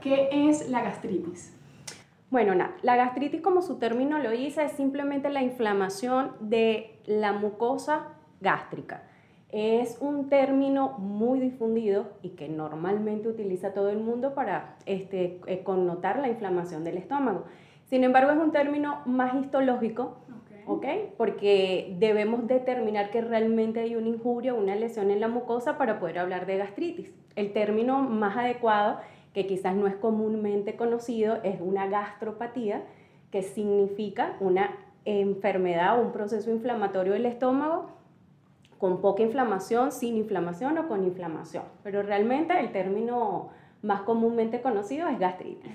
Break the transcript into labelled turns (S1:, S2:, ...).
S1: ¿qué es la gastritis?
S2: Bueno, la gastritis como su término lo dice es simplemente la inflamación de la mucosa gástrica. Es un término muy difundido y que normalmente utiliza todo el mundo para este, eh, connotar la inflamación del estómago. Sin embargo, es un término más histológico, ¿ok? Porque debemos determinar que realmente hay una injuria, una lesión en la mucosa para poder hablar de gastritis. El término más adecuado, que quizás no es comúnmente conocido, es una gastropatía, que significa una enfermedad o un proceso inflamatorio del estómago con poca inflamación, sin inflamación o con inflamación. Pero realmente el término más comúnmente conocido es gastritis.